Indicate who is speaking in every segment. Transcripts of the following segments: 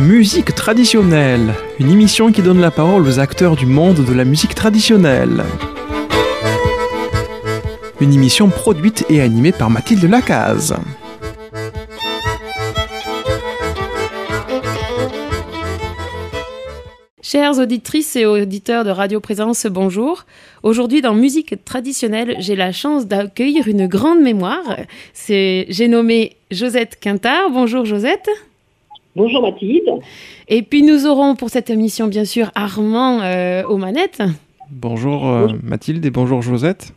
Speaker 1: Musique traditionnelle, une émission qui donne la parole aux acteurs du monde de la musique traditionnelle. Une émission produite et animée par Mathilde Lacaze.
Speaker 2: Chères auditrices et auditeurs de Radio Présence, bonjour. Aujourd'hui, dans Musique traditionnelle, j'ai la chance d'accueillir une grande mémoire. J'ai nommé Josette Quintard. Bonjour Josette.
Speaker 3: Bonjour Mathilde.
Speaker 2: Et puis nous aurons pour cette émission, bien sûr, Armand euh, aux manettes.
Speaker 1: Bonjour euh, Mathilde et bonjour Josette.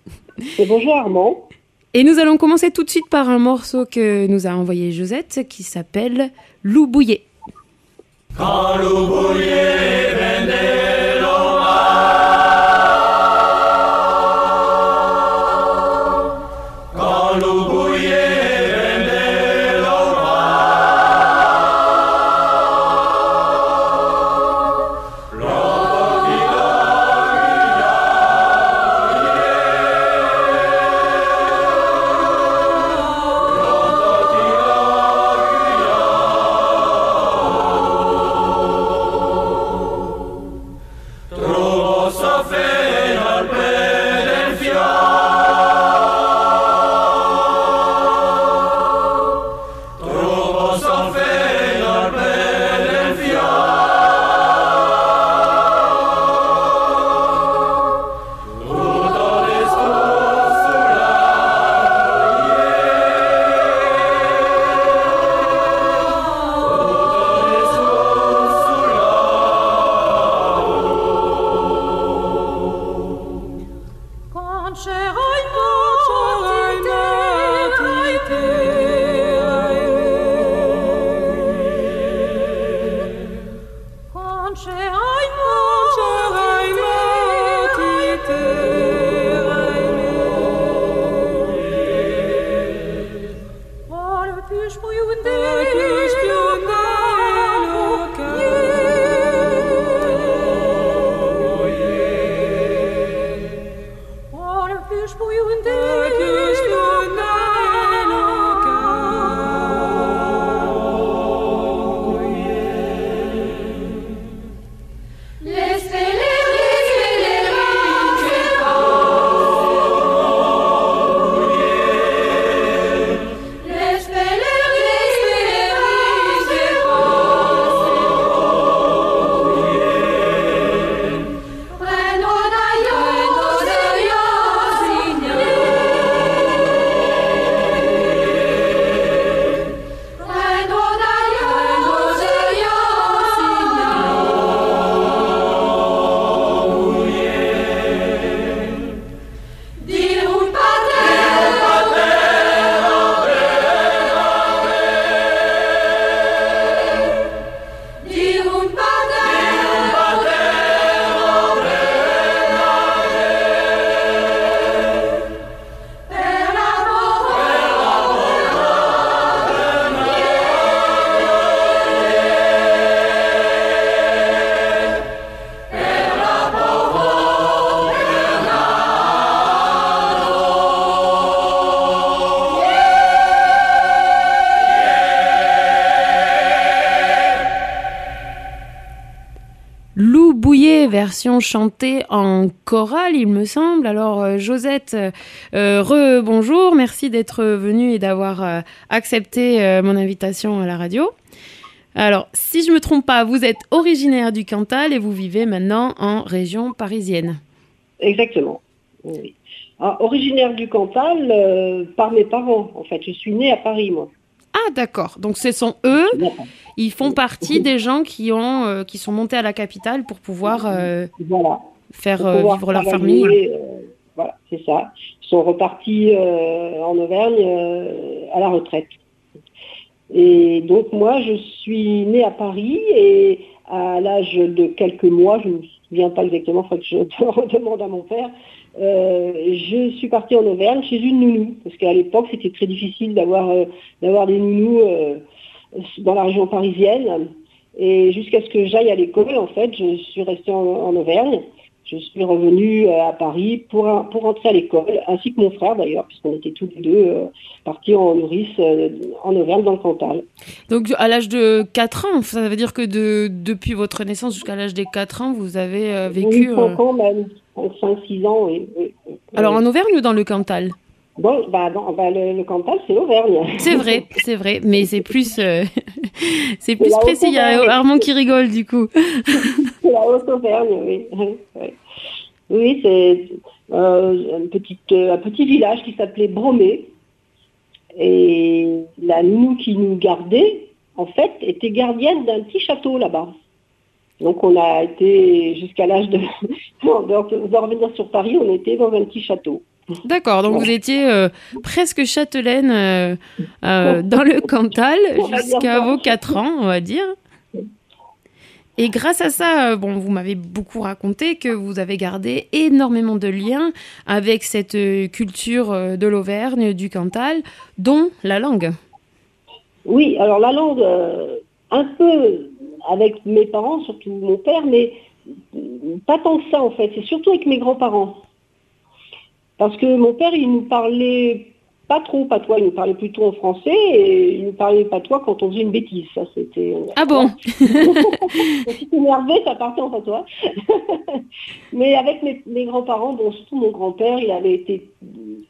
Speaker 3: Et bonjour Armand.
Speaker 2: Et nous allons commencer tout de suite par un morceau que nous a envoyé Josette qui s'appelle Loup bouillé.
Speaker 4: Quand loup bouillé
Speaker 2: version chantée en chorale, il me semble. Alors, euh, Josette, euh, re-bonjour, merci d'être venue et d'avoir euh, accepté euh, mon invitation à la radio. Alors, si je me trompe pas, vous êtes originaire du Cantal et vous vivez maintenant en région parisienne.
Speaker 3: Exactement. Alors, originaire du Cantal euh, par mes parents, en fait. Je suis née à Paris, moi.
Speaker 2: Ah, d'accord. Donc, ce sont eux, ils font partie des gens qui, ont, euh, qui sont montés à la capitale pour pouvoir euh,
Speaker 3: Voilà.
Speaker 2: faire
Speaker 3: Pour
Speaker 2: euh,
Speaker 3: pouvoir
Speaker 2: vivre leur famille.
Speaker 3: voilà, c'est ça. Ils sont repartis en Auvergne à la retraite. Et donc moi, je suis née à Paris et à l'âge de quelques mois, je ne me souviens pas exactement, il faut que je redemande à mon père, euh, je suis partie en Auvergne chez une nounou, parce qu'à l'époque, c'était très difficile d'avoir euh, des nounous euh, dans la région parisienne. Et jusqu'à ce que j'aille à l'école, en fait, je suis restée en, en Auvergne. je suis revenue à Paris pour, un- pour entrer à l'école, ainsi que mon frère d'ailleurs, puisqu'on était tous les deux partis en nourrice en Auvergne dans le Cantal.
Speaker 2: Donc à l'âge de 4 ans, ça veut dire que de, depuis votre naissance jusqu'à l'âge des 4 ans, vous avez vécu...
Speaker 3: Oui, 5 ans même, 5-6 ans, oui. oui, oui.
Speaker 2: Alors en Auvergne ou dans le Cantal?
Speaker 3: Bon, bah, non, bah, le, le Cantal, c'est l'Auvergne.
Speaker 2: C'est vrai, c'est vrai, mais c'est plus, euh, c'est plus précis. Il y a. Armand qui rigole du coup.
Speaker 3: C'est la Haute-Auvergne, oui. Oui, c'est euh, une petite, euh, un petit village qui s'appelait Bromé. Et la nounou qui nous gardait, en fait, était gardienne d'un petit château là-bas. Donc on a été jusqu'à l'âge de, de, revenir sur Paris, on était dans un petit château.
Speaker 2: D'accord, donc vous étiez euh, presque châtelaine euh, euh, dans le Cantal jusqu'à vos 4 ans, on va dire. Et grâce à ça, bon, vous m'avez beaucoup raconté que vous avez gardé énormément de liens avec cette culture de l'Auvergne, du Cantal, dont la langue.
Speaker 3: Oui, alors la langue, un peu avec mes parents, surtout mon père, mais pas tant que ça en fait. C'est surtout avec mes grands-parents. Parce que mon père, il nous parlait pas trop patois, il nous parlait plutôt en français et il nous parlait patois quand on faisait une bêtise. Ça, c'était.
Speaker 2: Ah bon
Speaker 3: Quand il s'énervait, ça partait en patois. Mais avec mes, mes grands-parents, bon, surtout mon grand-père, il avait été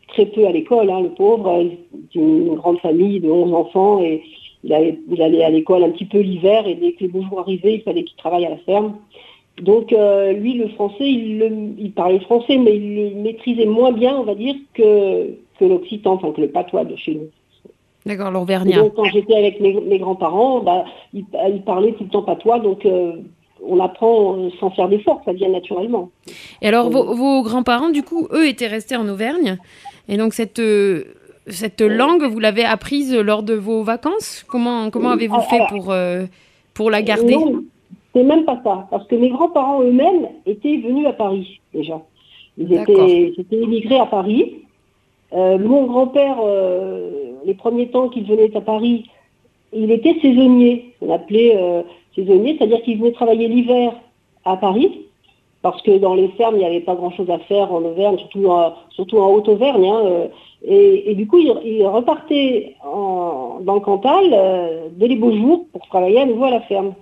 Speaker 3: très peu à l'école, hein, le pauvre. C'était une grande famille de 11 enfants et il, allait à l'école un petit peu l'hiver et dès que les beaux jours arrivaient, il fallait qu'il travaille à la ferme. Donc euh, lui, le français, il, le- il parlait français, mais il le maîtrisait moins bien, on va dire, que, que l'occitan, enfin que le patois de chez nous.
Speaker 2: D'accord, l'Auvergnat.
Speaker 3: donc, quand j'étais avec mes, mes grands-parents, bah, ils, ils parlaient tout le temps patois, donc euh, on apprend sans faire d'efforts, ça vient naturellement.
Speaker 2: Et alors, vos, vos grands-parents, du coup, eux étaient restés en Auvergne. Et donc, cette, euh, cette langue, vous l'avez apprise lors de vos vacances? Comment, comment avez-vous fait pour, euh, pour la garder?
Speaker 3: Non, c'est même pas ça, parce que mes grands-parents eux-mêmes étaient venus à Paris déjà. Ils étaient, émigrés à Paris. Euh, mon grand-père, euh, les premiers temps qu'il venait à Paris, il était saisonnier. On appelait saisonnier, c'est-à-dire qu'il venait travailler l'hiver à Paris, parce que dans les fermes, il n'y avait pas grand-chose à faire en Auvergne, surtout en, surtout en Haute-Auvergne. hein, et, et du coup, il, il repartait en- dans le Cantal euh, dès les beaux jours pour travailler à nouveau à la ferme.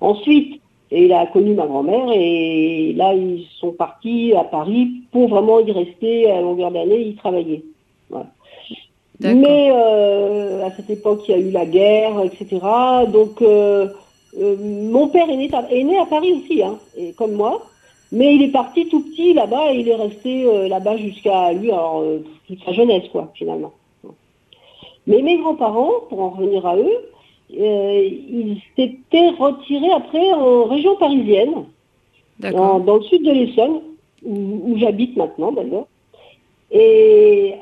Speaker 3: Ensuite, il a connu ma grand-mère et là, ils sont partis à Paris pour vraiment y rester à longueur d'année, y travailler. Voilà. Mais euh, à cette époque, il y a eu la guerre, etc. Donc, euh, euh, mon père est né, à, est né à Paris aussi, hein, et comme moi. Mais il est parti tout petit là-bas et il est resté euh, là-bas jusqu'à lui, alors, euh, toute sa jeunesse, quoi, finalement. Mais mes grands-parents, pour en revenir à eux, euh, ils s'étaient retirés après en région parisienne, dans, le sud de l'Essonne, où, où j'habite maintenant d'ailleurs. Et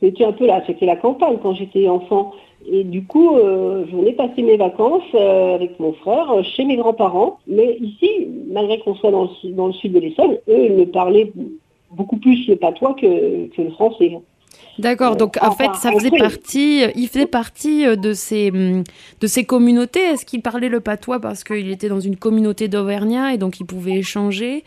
Speaker 3: c'était un peu là, c'était la campagne quand j'étais enfant. Et du coup, euh, je venais passer mes vacances euh, avec mon frère euh, chez mes grands-parents. Mais ici, malgré qu'on soit dans le, su- dans le sud de l'Essonne, eux, ils me parlaient beaucoup plus le patois que, que le français.
Speaker 2: D'accord. Donc, en
Speaker 3: enfin,
Speaker 2: fait, ça faisait partie, il faisait partie euh, de ces, hum, de ces communautés. Est-ce qu'il parlait le patois parce qu'il était dans une communauté d'Auvergnat et donc il pouvait échanger?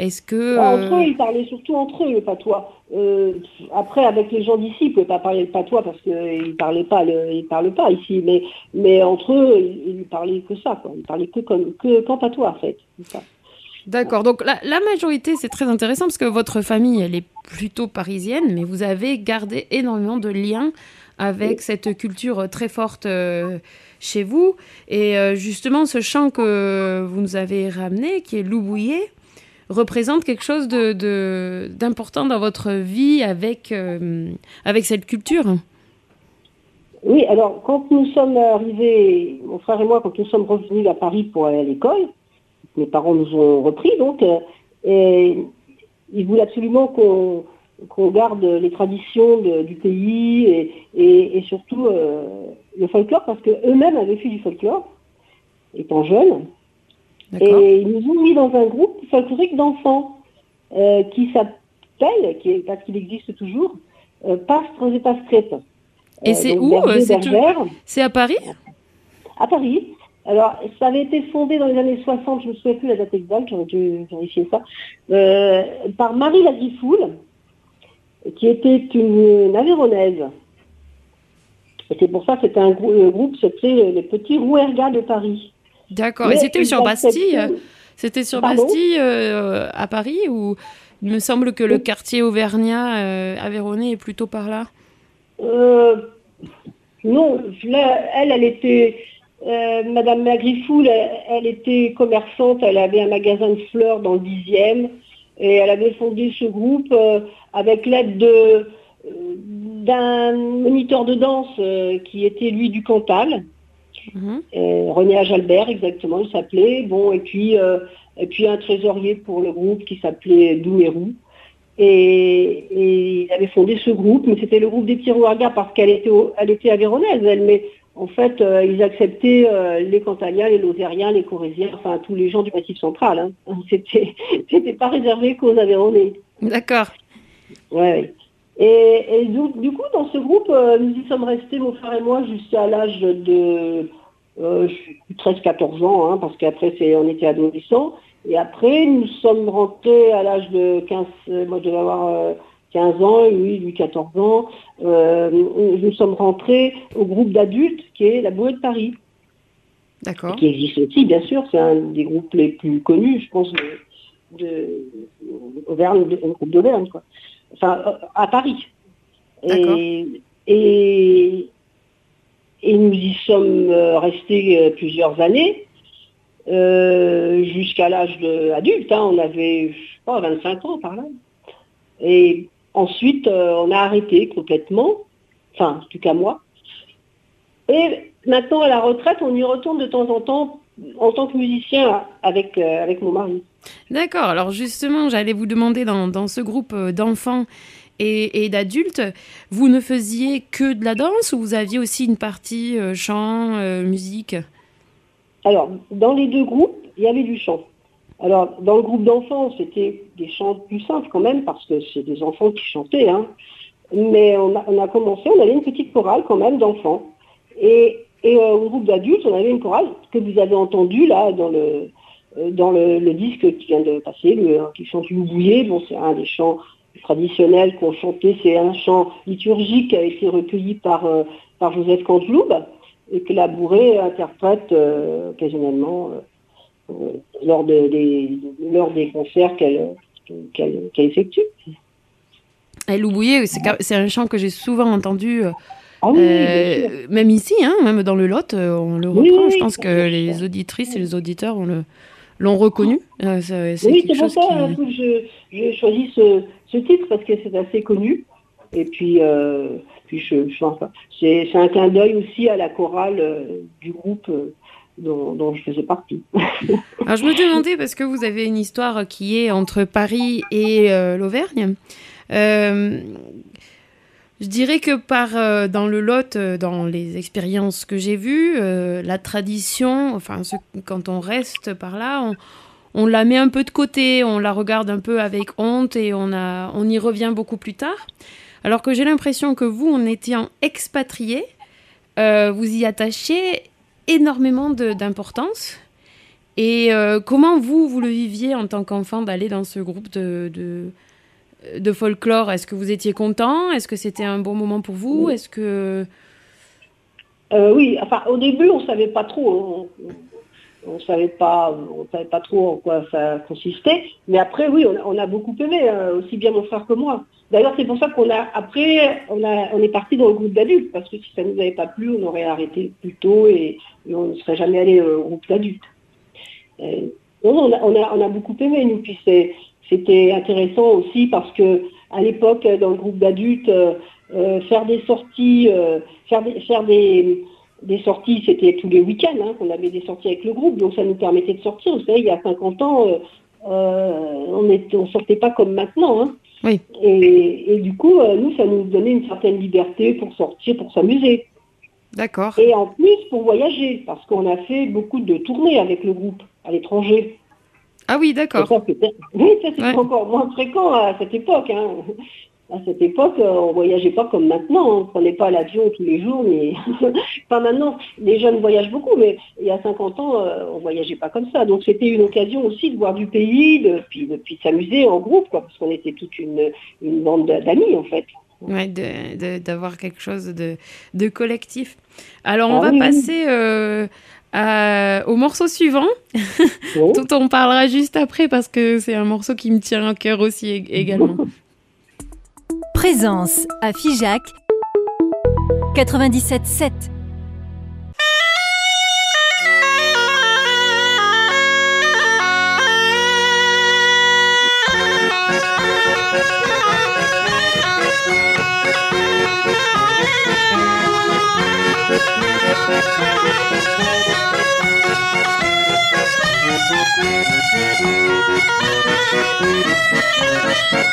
Speaker 2: Est-ce que.
Speaker 3: Bah,
Speaker 2: euh,
Speaker 3: Entre eux, ils parlaient surtout entre eux le patois. Euh, après, avec les gens d'ici, ils ne pouvaient pas parler le patois parce qu'ils ne parlaient pas, le, ils parlent pas ici. Mais, mais entre eux, ils, ils parlaient que ça, quoi. Ils parlaient que comme que qu'en patois, en fait. Ça.
Speaker 2: D'accord. Donc la, la majorité, c'est très intéressant parce que votre famille, elle est plutôt parisienne, mais vous avez gardé énormément de liens avec cette culture très forte euh, chez vous. Et euh, justement, ce chant que vous nous avez ramené, qui est Loubouillet, représente quelque chose d'important dans votre vie avec, euh, cette culture?
Speaker 3: Oui, alors quand nous sommes arrivés, mon frère et moi, quand nous sommes revenus à Paris pour aller à l'école, mes parents nous ont repris donc, euh, et ils voulaient absolument qu'on garde les traditions du pays et surtout euh, le folklore parce qu'eux-mêmes avaient fait du folklore étant jeunes. Et ils nous ont mis dans un groupe folklorique d'enfants euh, qui s'appelle, qui est- parce qu'il existe toujours, euh, Pastres et Pastrettes.
Speaker 2: Et c'est où, euh, c'est
Speaker 3: bergère,
Speaker 2: C'est à Paris
Speaker 3: À Paris. Alors, ça avait été fondé dans les années 60, je ne me souviens plus la date exacte, j'aurais dû vérifier ça, euh, par Marie Lagifoul, qui était une, une Aveyronnaise. Et c'est pour ça que c'était un grou- groupe, c'était les petits Rouergas de Paris.
Speaker 2: D'accord. Et c'était
Speaker 3: ils
Speaker 2: sur Bastille C'était sur
Speaker 3: Pardon
Speaker 2: Bastille euh, à Paris ou il me semble que le quartier auvergnat euh, Aveyronais est plutôt par là?
Speaker 3: Euh, non, là, elle, elle était, euh, Madame Magrifoul, elle, elle était commerçante, elle avait un magasin de fleurs dans le dixième, et elle avait fondé ce groupe euh, avec l'aide de euh, d'un moniteur de danse euh, qui était lui du Cantal,
Speaker 2: Mhm.
Speaker 3: euh, René Ajalbert exactement, il s'appelait. Bon, et puis euh, et puis un trésorier pour le groupe qui s'appelait Doumerou. Et, et il avait fondé ce groupe, mais c'était le groupe des petits parce qu'elle était au- elle était avéronaise, elle, mais en fait euh, ils acceptaient euh, les Cantaliens, les Lozériens, les Corésiens, enfin tous les gens du Massif central. Hein. C'était c'était pas réservé qu'aux Aveyronais.
Speaker 2: D'accord.
Speaker 3: Ouais, ouais. Et, et du, du coup, dans ce groupe, euh, nous y sommes restés, mon frère et moi, jusqu'à l'âge de euh, 13-14 ans, hein, parce qu'après, on était adolescents. Et après, nous sommes rentrés à l'âge de 15, euh, moi je devais avoir euh, 15 ans, et lui, lui 14 ans. Euh, nous sommes rentrés au groupe d'adultes qui est la Bouée de Paris,
Speaker 2: D'accord.
Speaker 3: qui existe aussi, bien sûr. C'est un des groupes les plus connus, je pense, de, de, Auvergne, de- un groupe d'Auvergne, quoi. Enfin, euh, à Paris. Et, et nous y sommes euh, restés euh, plusieurs années, euh, jusqu'à l'âge adulte. hein. on avait, je sais pas, 25 ans par là. Et ensuite, on a arrêté complètement, enfin, en tout cas moi. Et maintenant, à la retraite, on y retourne de temps en temps en tant que musicien avec, avec mon mari.
Speaker 2: D'accord. Alors justement, j'allais vous demander dans, dans ce groupe d'enfants et, d'adultes, vous ne faisiez que de la danse ou vous aviez aussi une partie euh, chant, euh, musique?
Speaker 3: Alors, dans les deux groupes, il y avait du chant. Alors, dans le groupe d'enfants, c'était des chants plus simples quand même, parce que c'est des enfants qui chantaient. Hein. Mais on a, commencé, on avait une petite chorale quand même d'enfants. Et, et euh, au groupe d'adultes, on avait une chorale que vous avez entendue là dans le dans le, disque qui vient de passer, le, qui chante une bouillée. Bon, c'est un des chants traditionnels qu'on chantait. C'est un chant liturgique qui a été recueilli par, euh, par Joseph Canteloube et que la bourrée interprète euh, occasionnellement euh, lors, de- des, lors des concerts qu'elle qu'elle effectue.
Speaker 2: Et Loubouillet, c'est un chant que j'ai souvent entendu, euh,
Speaker 3: Ah oui,
Speaker 2: même ici, hein, même dans le Lot, on le reprend.
Speaker 3: oui,
Speaker 2: Je pense que les auditrices et les auditeurs ont le- l'ont reconnu. Euh, c'est c'est
Speaker 3: Oui, c'est pour ça
Speaker 2: qui...
Speaker 3: hein, que je- j'ai choisi ce, ce titre parce que c'est assez connu. Et puis, euh, puis je, je- enfin, c'est c'est un clin d'œil aussi à la chorale euh, du groupe euh, dont, dont je faisais partie.
Speaker 2: Alors je me demandais, parce que vous avez une histoire qui est entre Paris et euh, l'Auvergne, euh, je dirais que par euh, dans le Lot, euh, dans les expériences que j'ai vues, euh, la tradition, enfin quand on reste par là, on, la met un peu de côté, on la regarde un peu avec honte et on, a, on y revient beaucoup plus tard. Alors que j'ai l'impression que vous, en étant expatrié, vous y attachez énormément d'importance. Et comment vous, vous le viviez en tant qu'enfant d'aller dans ce groupe de, de folklore Est-ce que vous étiez content? Est-ce que c'était un bon moment pour vous? Est-ce que...
Speaker 3: Euh, oui, enfin, au début, on savait pas trop. On, on savait pas, on savait pas trop en quoi ça consistait. Mais après, oui, on a, on a beaucoup aimé, euh, aussi bien mon frère que moi. D'ailleurs, c'est pour ça qu'on a, après, on, a, on est parti dans le groupe d'adultes, parce que si ça nous avait pas plu, on aurait arrêté plus tôt et, et on ne serait jamais allé euh, au groupe d'adultes. Non, on, a, on, a, on a beaucoup aimé, nous. Puis c'est- c'était intéressant aussi parce que à l'époque, dans le groupe d'adultes, euh, euh, faire des sorties, euh, faire des, faire des, des sorties, c'était tous les week-ends hein, qu'on avait des sorties avec le groupe, donc ça nous permettait de sortir. Vous savez, il y a 50 ans, on ne on sortait pas comme maintenant. hein.
Speaker 2: Oui.
Speaker 3: Et, et du coup, nous, ça nous donnait une certaine liberté pour sortir, pour s'amuser.
Speaker 2: D'accord.
Speaker 3: Et en plus, pour voyager, parce qu'on a fait beaucoup de tournées avec le groupe à l'étranger.
Speaker 2: Ah oui, d'accord.
Speaker 3: Oui, ça c'était
Speaker 2: Ouais.
Speaker 3: encore moins fréquent à cette époque. hein. à cette époque, euh, on voyageait pas comme maintenant. On prenait pas l'avion tous les jours, mais pas maintenant. Les jeunes voyagent beaucoup, mais il y a 50 ans, euh, on voyageait pas comme ça. Donc c'était une occasion aussi de voir du pays, de puis, de, puis s'amuser en groupe, quoi, parce qu'on était toute une, une bande d'amis en fait.
Speaker 2: Ouais, de- de- d'avoir quelque chose de, de collectif. Alors, on
Speaker 3: Ah
Speaker 2: va
Speaker 3: oui.
Speaker 2: passer euh, à- au morceau suivant,
Speaker 3: Bon.
Speaker 2: dont on parlera juste après parce que c'est un morceau qui me tient à cœur aussi ég- également.
Speaker 5: Présence à Figeac 97.7.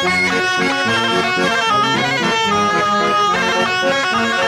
Speaker 5: Thank you.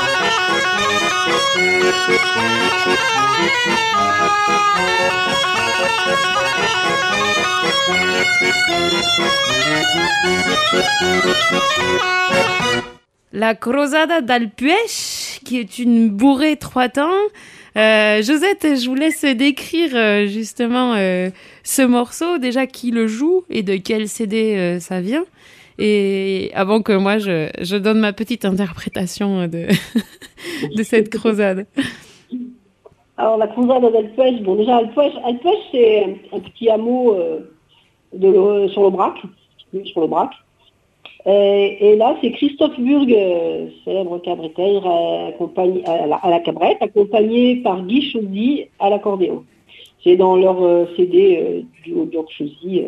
Speaker 2: La Cruzada d'Alpuech, qui est une bourrée trois temps. Euh, Josette, je vous laisse décrire euh, justement euh, ce morceau, déjà qui le joue et de quel CD ça vient. Et avant que moi je, donne ma petite interprétation de, cette crozade.
Speaker 3: Alors la croisade d'Alpech, bon déjà Alpech, Alpech c'est un, petit hameau euh, sur le Brac, sur le Brac. Et, et là c'est Christophe Burg, euh, célèbre euh, accompagné- à, la, à la cabrette, accompagné par Guy Chaudy à l'accordéon. C'est dans leur euh, CD euh, du Björk Chaudy.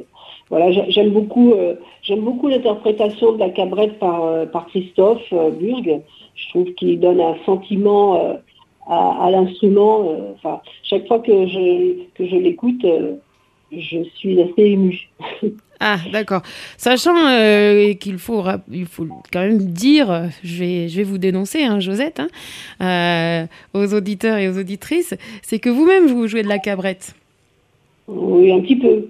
Speaker 3: Voilà, j'a- j'aime beaucoup, euh, j'aime beaucoup l'interprétation de la cabrette par, euh, par Christophe euh, Burg. Je trouve qu'il donne un sentiment à, à l'instrument. Enfin, chaque fois que je, que je l'écoute, je suis assez émue.
Speaker 2: Ah, d'accord. Sachant euh, qu'il faut, rap- il faut quand même dire, je vais, je vais vous dénoncer, hein, Josette, hein, euh, aux auditeurs et aux auditrices, c'est que vous-même vous jouez de la cabrette.
Speaker 3: Oui, un petit peu.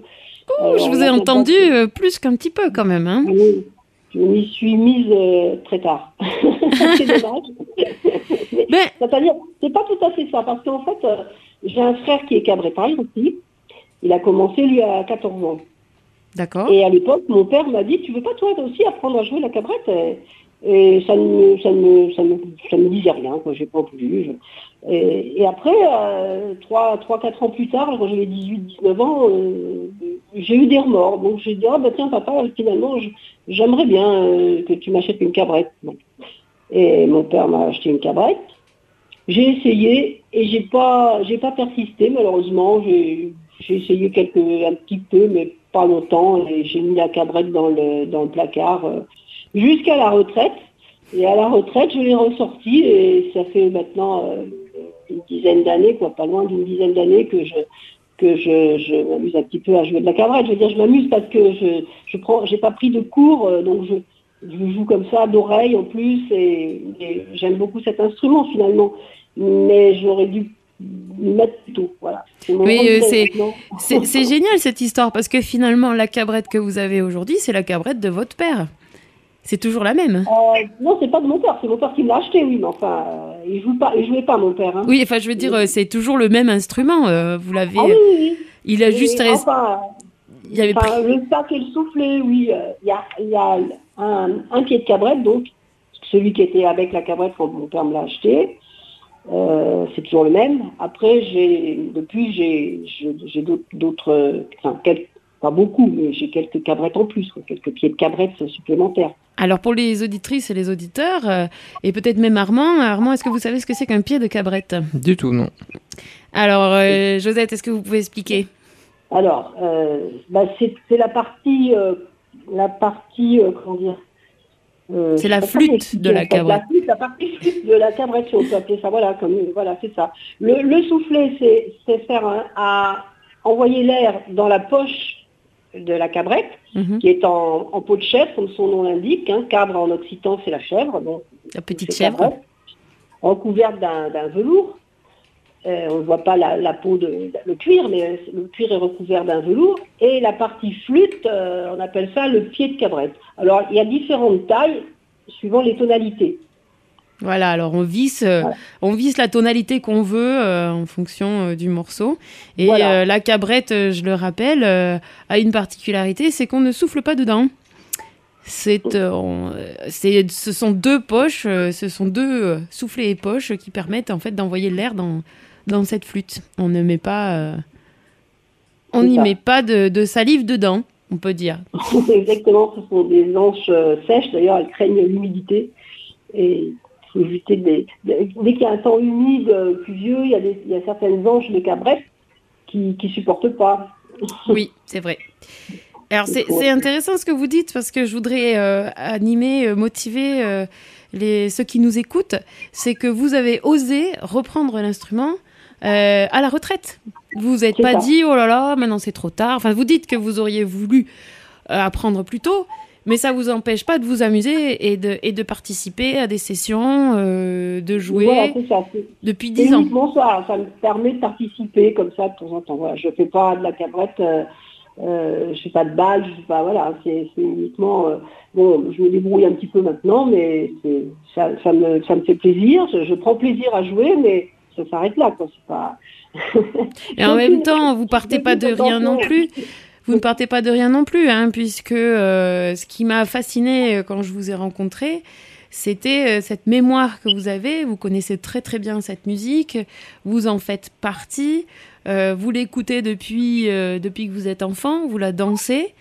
Speaker 3: Alors,
Speaker 2: je vous ai entendu euh, plus qu'un petit peu quand même. Hein.
Speaker 3: oui, Je m'y suis mise euh, très tard. c'est dommage. Mais,
Speaker 2: Mais-
Speaker 3: C'est-à-dire, c'est pas tout à fait ça, parce qu'en fait, euh, j'ai un frère qui est cabrettaire aussi. Il a commencé, lui, à 14 ans.
Speaker 2: D'accord.
Speaker 3: Et à l'époque, mon père m'a dit, tu veux pas toi aussi apprendre à jouer la cabrette? Et, ça ne ça ça ça disait rien, quoi. J'ai pas voulu. Et, après, euh, trois, trois, quatre ans plus tard, quand j'avais 18, 19 ans, euh, j'ai eu des remords. Donc j'ai dit, ah bah tiens papa, finalement, j'aimerais bien euh, que tu m'achètes une cabrette. Et mon père m'a acheté une cabrette. J'ai essayé et j'ai pas, j'ai pas persisté malheureusement. J'ai, essayé quelques, un petit peu, mais pas longtemps. Et j'ai mis la cabrette dans le, dans le placard euh, jusqu'à la retraite. Et à la retraite, je l'ai ressortie et ça fait maintenant euh, une dizaine d'années, quoi, pas loin d'une dizaine d'années que je que je, je m'amuse un petit peu à jouer de la cabrette. Je veux dire, je m'amuse parce que je je prends, j'ai pas pris de cours, euh, donc je je joue comme ça d'oreille en plus et, et j'aime beaucoup cet instrument finalement. Mais j'aurais dû mettre tôt, voilà.
Speaker 2: euh, c'est- c'est génial cette histoire parce que finalement, la cabrette que vous avez aujourd'hui, c'est la cabrette de votre père. C'est toujours la même.
Speaker 3: Euh, non, c'est pas de mon père, c'est mon père qui me l'a acheté, oui, mais enfin, euh, il joue pas, il jouait pas mon père. Hein.
Speaker 2: Oui, enfin, je veux dire, euh, c'est toujours le même instrument. euh, vous l'avez.
Speaker 3: Ah oui, oui.
Speaker 2: Il a juste.
Speaker 3: Et, Enfin,
Speaker 2: Il avait
Speaker 3: enfin,
Speaker 2: pris-
Speaker 3: le sac et le soufflet, oui. Il y, a, y a un, un pied de cabrette, donc celui qui était avec la cabrette quand mon père me l'a acheté. Euh, c'est toujours le même. Après, j'ai depuis j'ai d'autres- d'autres, enfin quelques, pas beaucoup, mais j'ai quelques cabrettes en plus, quoi, quelques pieds de cabrette supplémentaires.
Speaker 2: Alors pour les auditrices et les auditeurs, euh, et peut-être même Armand, Armand, est-ce que vous savez ce que c'est qu'un pied de cabrette?
Speaker 1: Du tout, non.
Speaker 2: Alors, euh, Josette, est-ce que vous pouvez expliquer?
Speaker 3: Alors, euh, bah, c'est la partie, euh, la partie, euh, comment dire euh,
Speaker 2: C'est la flûte de la cabrette.
Speaker 3: La, flûte, la partie flûte de la cabrette, si on peut appeler ça. Voilà, comme voilà, c'est ça. Le, le soufflet, c'est c'est faire un- à envoyer l'air dans la poche de la cabrette,
Speaker 2: Mhm.
Speaker 3: qui est en, en peau de chèvre, comme son nom l'indique. Hein, cabre en occitan, c'est la chèvre.
Speaker 2: La petite chèvre.
Speaker 3: cabrette, recouverte d'un velours. Euh, on ne voit pas la, la peau de le cuir, mais le cuir est recouvert d'un velours. Et la partie flûte, euh, on appelle ça le pied de cabrette. Alors il y a différentes tailles suivant les tonalités.
Speaker 2: Voilà, alors on visse, euh,
Speaker 3: Voilà.
Speaker 2: on visse la tonalité qu'on veut euh, en fonction euh, du morceau. Et
Speaker 3: Voilà.
Speaker 2: euh, la cabrette, je le rappelle, a une particularité, c'est qu'on ne souffle pas dedans. C'est, on- c'est, ce sont deux poches, ce sont deux soufflets et poches qui permettent en fait d'envoyer l'air dans, dans cette flûte. On ne met pas, on n'y met pas de, de salive dedans, on peut dire.
Speaker 3: Exactement, ce sont des anches sèches. D'ailleurs, elles craignent l'humidité. Et éviter des... Dès qu'il y a un temps humide, euh, pluvieux, il y, a des- il y a certaines anches de cabrette qui ne supportent pas.
Speaker 2: Oui, c'est vrai. Alors c'est intéressant ce que vous dites parce que je voudrais euh, animer, euh, motiver euh, les, ceux qui nous écoutent. C'est que vous avez osé reprendre l'instrument euh, à la retraite. Vous vous êtes pas
Speaker 3: ça.
Speaker 2: dit oh là là maintenant c'est trop tard. Enfin vous dites que vous auriez voulu apprendre plus tôt, mais ça vous empêche pas de vous amuser et de, et de participer à des sessions, euh, de jouer
Speaker 3: Voilà, ça.
Speaker 2: Depuis
Speaker 3: C'est
Speaker 2: 10 ans.
Speaker 3: ça, ça me permet de participer comme ça de temps en temps. Voilà, je fais pas de la cabrette, euh, euh, je fais pas de balle, je fais pas, voilà, c'est uniquement, bon, je me débrouille un petit peu maintenant, mais ça, ça me, ça me fait plaisir, je, je prends plaisir à jouer, mais ça s'arrête là, quoi, c'est pas...
Speaker 2: Et en même temps, vous partez pas de rien non plus. Vous ne partez pas de rien non plus, hein, puisque euh, ce qui m'a fasciné euh, quand je vous ai rencontré, c'était euh, cette mémoire que vous avez. Vous connaissez très très bien cette musique, vous en faites partie, euh, vous l'écoutez depuis, depuis que vous êtes enfant, vous la dansez.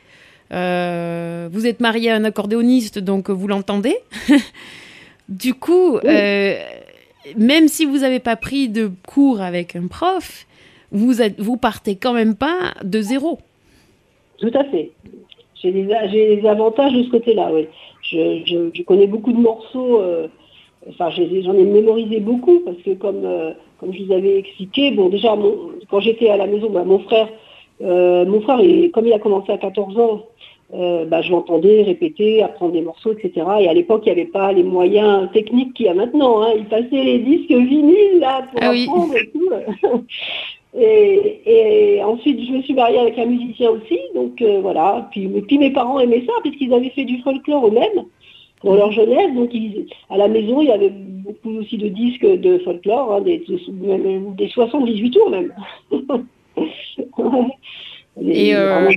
Speaker 2: Vous êtes marié à un accordéoniste, donc vous l'entendez. du coup, même si vous n'avez pas pris de cours avec un prof, vous, êtes, vous partez quand même pas de zéro.
Speaker 3: Tout à fait. J'ai des, j'ai des avantages de ce côté-là, oui. Je, je, je connais beaucoup de morceaux, euh, enfin j'ai- j'en ai mémorisé beaucoup parce que comme, euh, comme je vous avais expliqué, bon déjà mon- quand j'étais à la maison, bah, mon frère, euh, mon frère, il- comme il a commencé à 14 ans, bah, je l'entendais répéter, apprendre des morceaux, etc. Et à l'époque, il n'y avait pas les moyens techniques qu'il y a maintenant. Hein. Il passait les disques vinyles là pour
Speaker 2: Ah oui.
Speaker 3: apprendre et tout. Et, ensuite, je me suis mariée avec un musicien aussi, donc euh, voilà. Puis, mes parents aimaient ça, puisqu'ils avaient fait du folklore eux-mêmes pour leur jeunesse. Donc à la maison, il y avait beaucoup aussi de disques de folklore, hein, des, même des 78 tours même.
Speaker 2: Euh,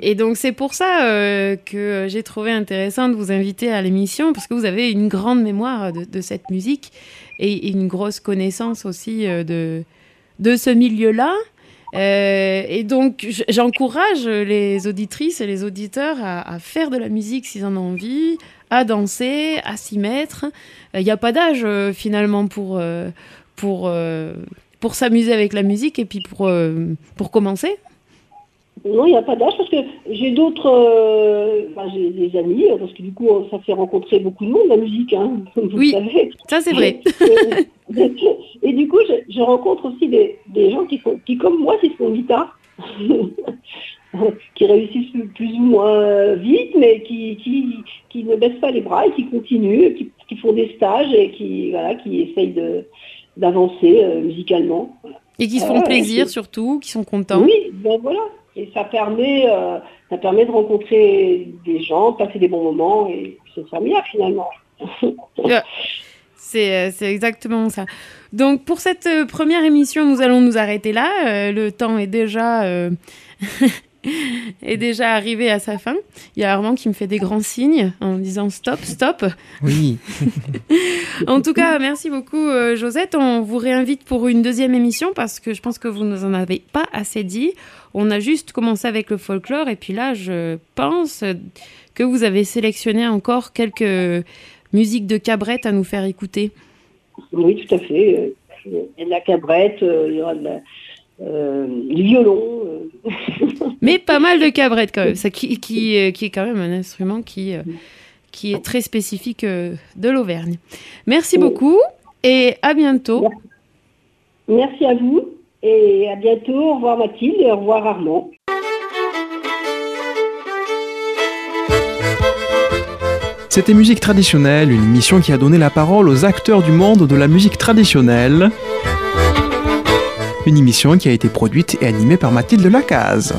Speaker 2: et donc c'est pour ça euh, que j'ai trouvé intéressant de vous inviter à l'émission, parce que vous avez une grande mémoire de, cette musique et une grosse connaissance aussi de, de ce milieu-là. Euh, et donc, j'encourage les auditrices et les auditeurs à, faire de la musique s'ils en ont envie, à danser, à s'y mettre. Il n'y a pas d'âge finalement pour, pour, pour s'amuser avec la musique et puis pour, pour commencer.
Speaker 3: Non, il n'y a pas d'âge parce que j'ai d'autres, euh, enfin, j'ai des amis, parce que du coup, ça fait rencontrer beaucoup de monde la musique, hein, vous
Speaker 2: oui,
Speaker 3: savez.
Speaker 2: ça c'est vrai.
Speaker 3: Et, et, du coup, je, je rencontre aussi des, des, gens qui, font, qui, comme moi, qui font guitare, qui réussissent plus ou moins vite, mais qui, qui, qui, ne baissent pas les bras et qui continuent, qui, qui font des stages et qui, voilà, qui essayent de, d'avancer euh, musicalement.
Speaker 2: Et qui se font euh, plaisir surtout, qui sont contents.
Speaker 3: Oui, ben voilà. Et ça permet, euh, ça permet de rencontrer des gens, de passer des bons moments et c'est formidable finalement.
Speaker 2: C'est exactement ça. Donc pour cette première émission, nous allons nous arrêter là. Euh, le temps est déjà euh, est déjà arrivé à sa fin. Il y a Armand qui me fait des grands signes en disant stop, stop.
Speaker 1: Oui.
Speaker 2: en tout cas, merci beaucoup euh, Josette. On vous réinvite pour une deuxième émission parce que je pense que vous ne nous en avez pas assez dit. On a juste commencé avec le folklore et puis là, je pense que vous avez sélectionné encore quelques musiques de cabrette à nous faire écouter.
Speaker 3: Oui, tout à fait. Il y a de la cabrette, il y aura de la euh, violon. Euh.
Speaker 2: Mais pas mal de cabrettes quand même, ça, qui, qui, qui est quand même un instrument qui, euh, qui est très spécifique de l'Auvergne. Merci beaucoup et à bientôt.
Speaker 3: Merci à vous et à bientôt. Au revoir Mathilde et au revoir Armand.
Speaker 1: C'était Musique traditionnelle, une émission qui a donné la parole aux acteurs du monde de la musique traditionnelle une émission qui a été produite et animée par Mathilde Lacaze.